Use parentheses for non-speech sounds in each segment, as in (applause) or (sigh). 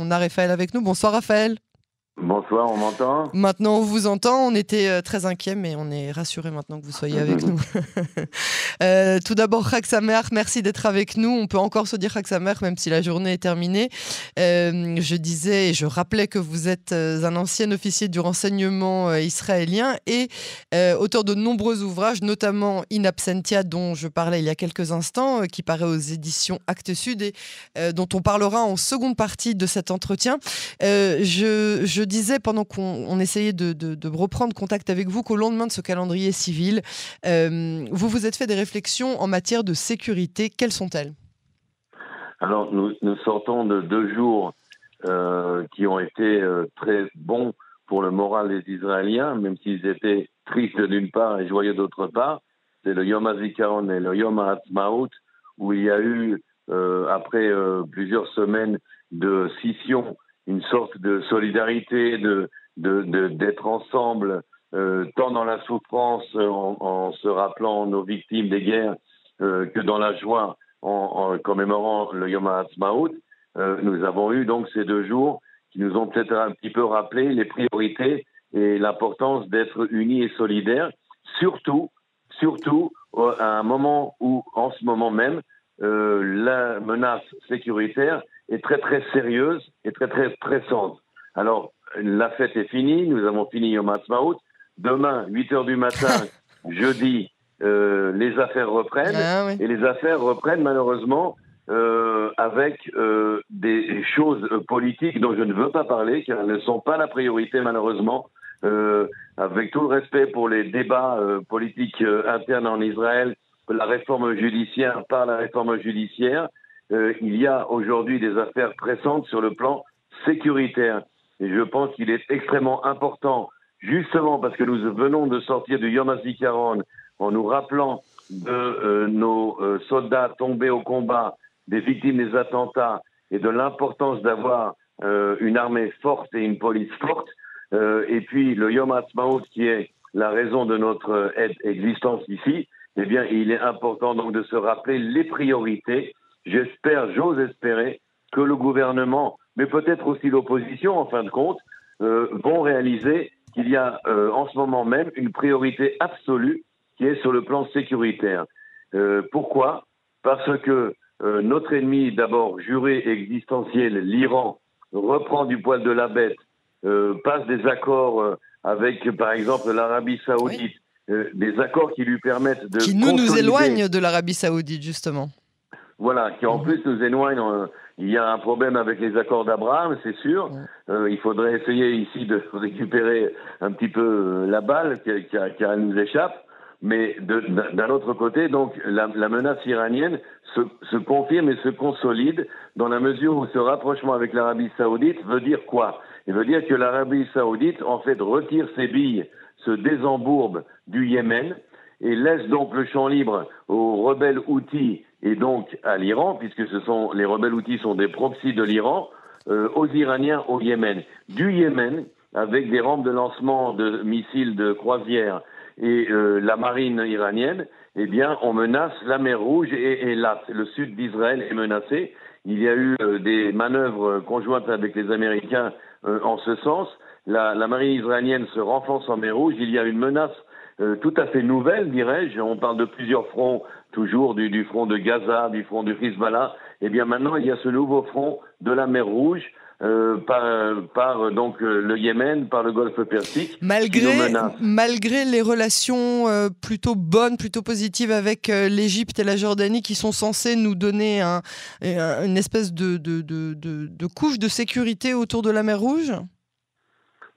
On a Raphaël avec nous. Bonsoir Raphaël. Bonsoir, on m'entend Maintenant, on vous entend. On était euh, très inquiets, mais on est rassurés maintenant que vous soyez avec nous. (laughs) euh, tout d'abord, Chag Samer, merci d'être avec nous. On peut encore se dire Chag Samer, même si la journée est terminée. Euh, je disais et je rappelais que vous êtes un ancien officier du renseignement israélien et euh, auteur de nombreux ouvrages, notamment In Absentia, dont je parlais il y a quelques instants, qui paraît aux éditions Actes Sud et dont on parlera en seconde partie de cet entretien. je, je disais pendant qu'on essayait de, reprendre contact avec vous qu'au lendemain de ce calendrier civil, euh, vous vous êtes fait des réflexions en matière de sécurité. Quelles sont-elles? Alors, nous, sortons de deux jours euh, qui ont été euh, très bons pour le moral des Israéliens, même s'ils étaient tristes d'une part et joyeux d'autre part. C'est le Yom HaZikaron et le Yom HaAtzmaut, où il y a eu, après plusieurs semaines de scission, une sorte de solidarité, de d'être ensemble, euh, tant dans la souffrance, en, en, se rappelant nos victimes des guerres, euh, que dans la joie, en, en commémorant le Yom HaAtzmaut. Euh, nous avons eu donc ces deux jours qui nous ont peut-être un petit peu rappelé les priorités et l'importance d'être unis et solidaires, surtout, surtout à un moment où, en ce moment même, euh, la menace sécuritaire est très très sérieuse et très très pressante. Alors, la fête est finie, nous avons fini Yom Ha'atzmaut. Demain, 8 heures du matin, (laughs) jeudi, euh, les affaires reprennent. Ah, oui. Et les affaires reprennent malheureusement euh, avec euh, des choses politiques dont je ne veux pas parler, car elles ne sont pas la priorité malheureusement. Euh, avec tout le respect pour les débats euh, politiques internes en Israël, la réforme judiciaire par la réforme judiciaire, euh, il y a aujourd'hui des affaires pressantes sur le plan sécuritaire. Et je pense qu'il est extrêmement important, justement parce que nous venons de sortir du Yom HaZikaron, en nous rappelant de euh, nos euh, soldats tombés au combat, des victimes des attentats et de l'importance d'avoir une armée forte et une police forte. Et puis le Yom HaAtzmaut qui est la raison de notre existence ici, eh bien, il est important donc de se rappeler les priorités. J'espère, j'ose espérer que le gouvernement, mais peut-être aussi l'opposition, en fin de compte, euh, vont réaliser qu'il y a euh, en ce moment même une priorité absolue qui est sur le plan sécuritaire. Euh, pourquoi? Parce que notre ennemi, d'abord juré existentiel, l'Iran, reprend du poil de la bête, passe des accords avec, par exemple, l'Arabie saoudite, euh, des accords qui lui permettent de qui nous nous éloignent de l'Arabie Saoudite justement. Voilà, qui en plus nous éloignent. Euh, il y a un problème avec les accords d'Abraham, c'est sûr. Euh, il faudrait essayer ici de (laughs) récupérer un petit peu la balle car, car elle nous échappe. Mais d'un autre côté, donc la, la menace iranienne se, se, confirme et se consolide dans la mesure où ce rapprochement avec l'Arabie Saoudite veut dire quoi? Il veut dire que l'Arabie Saoudite en fait retire ses billes se désembourbe du Yémen et laisse donc le champ libre aux rebelles outils et donc à l'Iran, puisque ce sont les rebelles outils sont des proxys de l'Iran, euh, aux Iraniens au Yémen. Du Yémen, avec des rampes de lancement de missiles de croisière et euh, la marine iranienne, eh bien, on menace la mer Rouge et, et le sud d'Israël est menacé. Il y a eu euh, des manœuvres conjointes avec les Américains en ce sens la, la, marine israélienne se renforce en mer Rouge, il y a une menace euh, tout à fait nouvelle, dirais-je. On parle de plusieurs fronts, toujours du, du, front de Gaza, du front du Hezbollah. Eh bien maintenant, il y a ce nouveau front de la mer Rouge. Euh, par, par, donc le Yémen, par le Golfe Persique. Malgré, malgré les relations euh, plutôt bonnes, plutôt positives avec euh, l'Égypte et la Jordanie qui sont censées nous donner un, une espèce de, de, de, de, couche de sécurité autour de la mer Rouge?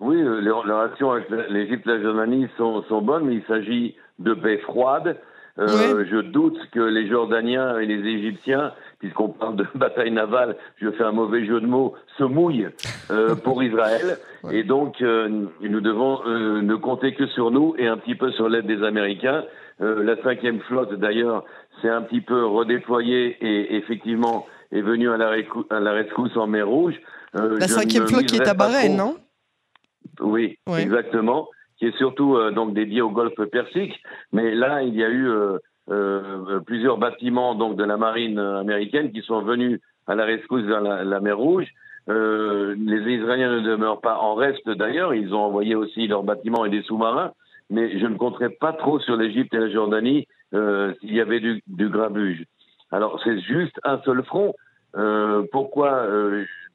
Oui, les relations avec l'Égypte et la Jordanie sont, sont, bonnes, mais il s'agit de paix froide. Euh, oui. Je doute que les Jordaniens et les Égyptiens, puisqu'on parle de (laughs) bataille navale, je fais un mauvais jeu de mots, se mouillent euh, (laughs) pour Israël. Ouais. Et donc, euh, nous devons euh, ne compter que sur nous et un petit peu sur l'aide des Américains. Euh, la cinquième flotte, d'ailleurs, s'est un petit peu redéployée et effectivement est venue à la, à la rescousse en mer Rouge. Euh, la cinquième flotte qui est à Bahreïn, non? Oui, exactement, qui est surtout euh, donc dédié au Golfe Persique. Mais là, il y a eu euh, euh, plusieurs bâtiments donc de la marine américaine qui sont venus à la rescousse dans la, la mer Rouge. les Israéliens ne demeurent pas en reste d'ailleurs. Ils ont envoyé aussi leurs bâtiments et des sous-marins. Mais je ne compterai pas trop sur l'Égypte et la Jordanie s'il y avait du, du grabuge. Alors c'est juste un seul front. pourquoi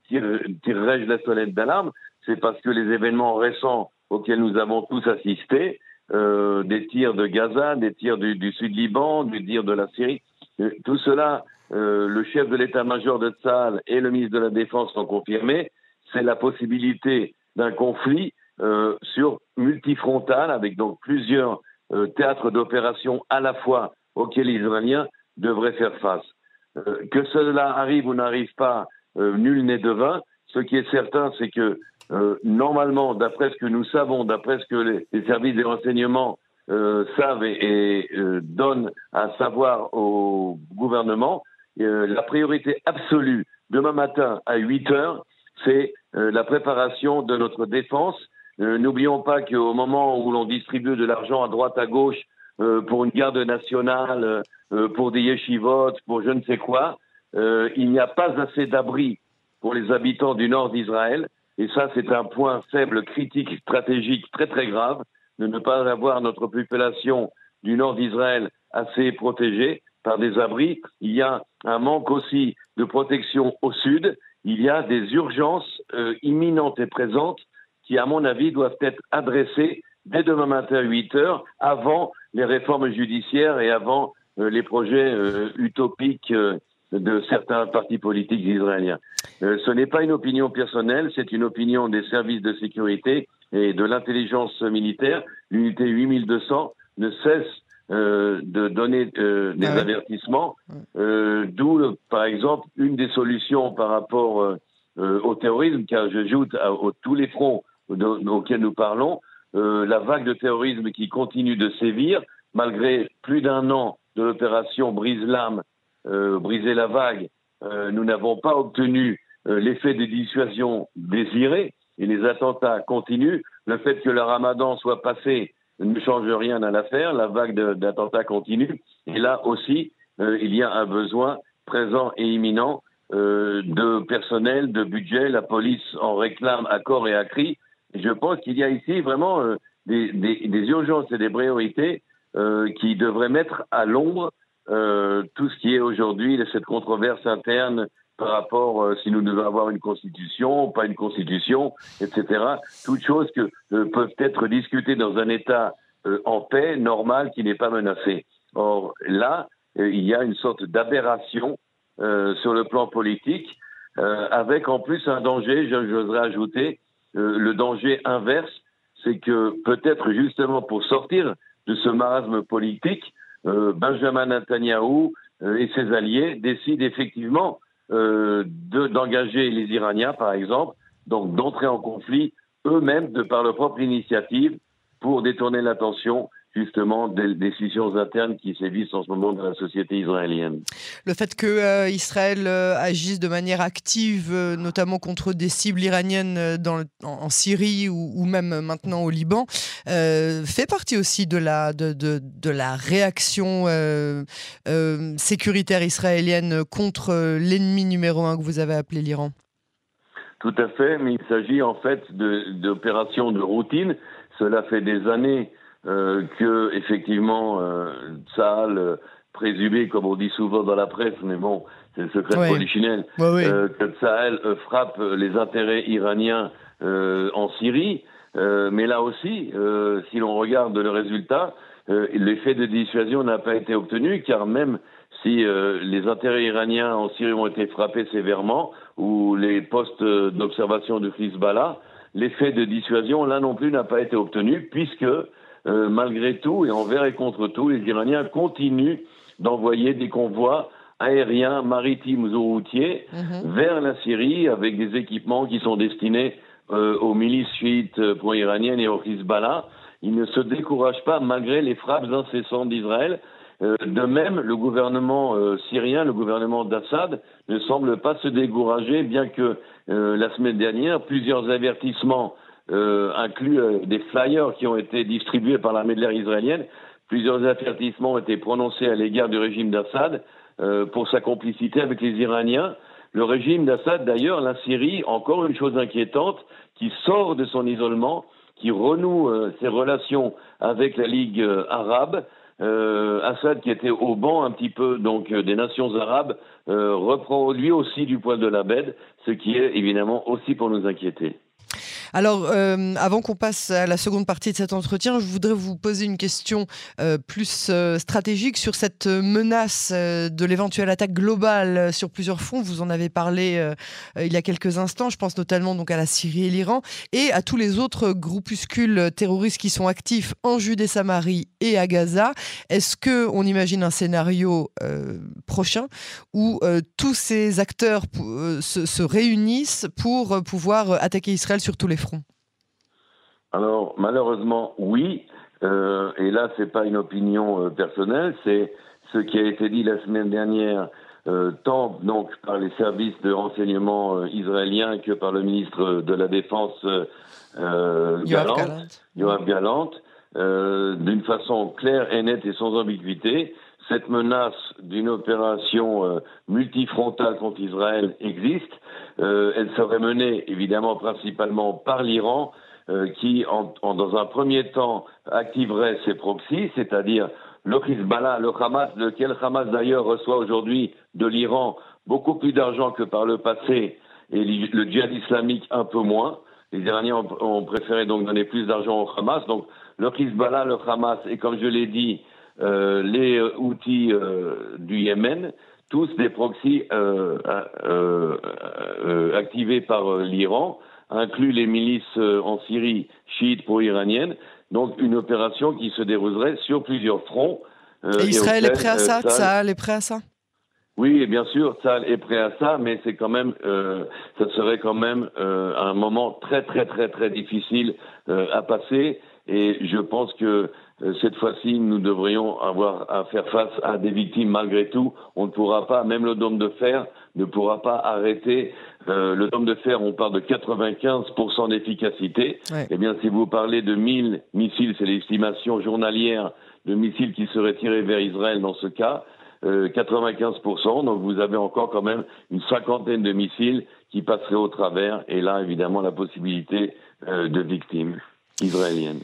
tirerais-je la sonnette d'alarme? C'est parce que les événements récents auxquels nous avons tous assisté, euh, des tirs de Gaza, des tirs du, du Sud-Liban, des tirs de la Syrie. Euh, tout cela, euh, le chef de l'état-major de Tsahal et le ministre de la Défense l'ont confirmé, c'est la possibilité d'un conflit euh, sur multifrontal avec donc plusieurs euh, théâtres d'opération à la fois auxquels les Israéliens devraient faire face. que cela arrive ou n'arrive pas, nul n'est devin. Ce qui est certain, c'est que euh, normalement, d'après ce que nous savons, d'après ce que les, les services de renseignement euh, savent et, et euh, donnent à savoir au gouvernement, euh, la priorité absolue demain matin à 8 heures, c'est euh, la préparation de notre défense. N'oublions pas qu'au moment où l'on distribue de l'argent à droite à gauche pour une garde nationale, pour des yeshivot, pour je ne sais quoi, il n'y a pas assez d'abris pour les habitants du nord d'Israël et ça, c'est un point faible, critique, stratégique, très très grave, de ne pas avoir notre population du nord d'Israël assez protégée par des abris. Il y a un manque aussi de protection au sud. Il y a des urgences euh, imminentes et présentes qui, à mon avis, doivent être adressées dès demain matin à 8 heures, avant les réformes judiciaires et avant euh, les projets euh, utopiques de certains partis politiques israéliens. Euh, ce n'est pas une opinion personnelle, c'est une opinion des services de sécurité et de l'intelligence militaire. L'unité 8200 ne cesse euh, de donner euh, des ah ouais. avertissements, d'où, par exemple, une des solutions par rapport au terrorisme, car j'ajoute à, à, tous les fronts auxquels nous parlons, la vague de terrorisme qui continue de sévir, malgré plus d'un an de l'opération Brise-Lame briser la vague, euh, nous n'avons pas obtenu euh, l'effet de dissuasion désiré et les attentats continuent. Le fait que le ramadan soit passé ne change rien à l'affaire, la vague d'attentats continue. Et là aussi, euh, il y a un besoin présent et imminent euh, de personnel, de budget. La police en réclame à corps et à cri. Je pense qu'il y a ici vraiment euh, des, des, des, urgences et des priorités euh, qui devraient mettre à l'ombre euh, tout ce qui est aujourd'hui cette controverse interne par rapport euh, si nous devons avoir une constitution, pas une constitution, etc. Toutes choses que euh, peuvent être discutées dans un État euh, en paix, normal, qui n'est pas menacé. Or là, euh, il y a une sorte d'aberration sur le plan politique, avec en plus un danger, j'oserais ajouter, le danger inverse, c'est que peut-être justement pour sortir de ce marasme politique, Benjamin Netanyahou euh, et ses alliés décident effectivement euh, d'engager les Iraniens, par exemple, donc d'entrer en conflit eux-mêmes de par leur propre initiative pour détourner l'attention justement des décisions internes qui sévissent en ce moment dans la société israélienne. Le fait que euh, Israël euh, agisse de manière active, euh, notamment contre des cibles iraniennes en, en, Syrie ou, ou, même maintenant au Liban, fait partie aussi de la, de, de, de la réaction sécuritaire israélienne contre l'ennemi numéro un que vous avez appelé l'Iran. Tout à fait, mais il s'agit en fait d'opérations de, de routine. Cela fait des années euh, que effectivement euh, Tsahal euh, présumé, comme on dit souvent dans la presse, mais bon, c'est le secret ouais. polichinelle. Euh, que Tsahal euh, frappe les intérêts iraniens euh, en Syrie. mais là aussi, si l'on regarde le résultat, l'effet de dissuasion n'a pas été obtenu, car même si les intérêts iraniens en Syrie ont été frappés sévèrement, ou les postes d'observation de Hezbollah, l'effet de dissuasion, là non plus, n'a pas été obtenu, puisque euh, malgré tout, et envers et contre tout, les Iraniens continuent d'envoyer des convois aériens, maritimes ou routiers mmh. vers la Syrie avec des équipements qui sont destinés euh, aux milices suites euh, pro-iraniennes et au Hezbollah. Ils ne se découragent pas malgré les frappes incessantes d'Israël. Euh, de même, le gouvernement syrien, le gouvernement d'Assad, ne semble pas se décourager, bien que la semaine dernière, plusieurs avertissements euh, inclut euh, des flyers qui ont été distribués par l'armée de l'air israélienne. Plusieurs avertissements ont été prononcés à l'égard du régime d'Assad euh, pour sa complicité avec les Iraniens. le régime d'Assad, d'ailleurs, la Syrie, encore une chose inquiétante, qui sort de son isolement, qui renoue euh, ses relations avec la Ligue euh, arabe. Euh, Assad, qui était au banc un petit peu donc des nations arabes, reprend lui aussi du poil de la bête, ce qui est évidemment aussi pour nous inquiéter. Alors, euh, avant qu'on passe à la seconde partie de cet entretien, je voudrais vous poser une question euh, plus euh, stratégique sur cette menace de l'éventuelle attaque globale sur plusieurs fronts. Vous en avez parlé il y a quelques instants. Je pense notamment donc à la Syrie et l'Iran et à tous les autres groupuscules terroristes qui sont actifs en Judée-Samarie et à Gaza. Est-ce que on imagine un scénario prochain où tous ces acteurs se, se réunissent pour pouvoir attaquer Israël sur tous les fronts? Alors, malheureusement, oui. Euh, et là, ce n'est pas une opinion euh, personnelle, c'est ce qui a été dit la semaine dernière, euh, tant donc par les services de renseignement israéliens que par le ministre de la Défense Yoav Galant, d'une façon claire et nette et sans ambiguïté. Cette menace d'une opération multifrontale contre Israël existe. elle serait menée évidemment principalement par l'Iran, euh, qui, en, dans un premier temps, activerait ses proxys, c'est-à-dire le Hezbollah, le Hamas, lequel Hamas d'ailleurs reçoit aujourd'hui de l'Iran beaucoup plus d'argent que par le passé, et le djihad islamique un peu moins. Les Iraniens ont, préféré donc donner plus d'argent au Hamas. Donc le Hezbollah, le Hamas, et comme je l'ai dit, euh, les outils euh, du Yémen, tous des proxys activés par l'Iran inclut les milices euh, en Syrie chiites pro-iraniennes, donc une opération qui se déroulerait sur plusieurs fronts. Euh, et Israël est prêt à ça? Tsahal est prêt à ça? Oui, et bien sûr, Tsahal est prêt à ça, mais c'est quand même, euh, ça serait quand même un moment très très très très difficile à passer. Et je pense que cette fois-ci, nous devrions avoir à faire face à des victimes malgré tout. On ne pourra pas, même le dôme de fer ne pourra pas arrêter euh, le dôme de fer, on parle de 95% d'efficacité. Eh bien, si vous parlez de 1000 missiles, c'est l'estimation journalière de missiles qui seraient tirés vers Israël dans ce cas, 95%. Euh, donc vous avez encore quand même une cinquantaine de missiles qui passeraient au travers. Et là, évidemment, la possibilité euh, de victimes israéliennes.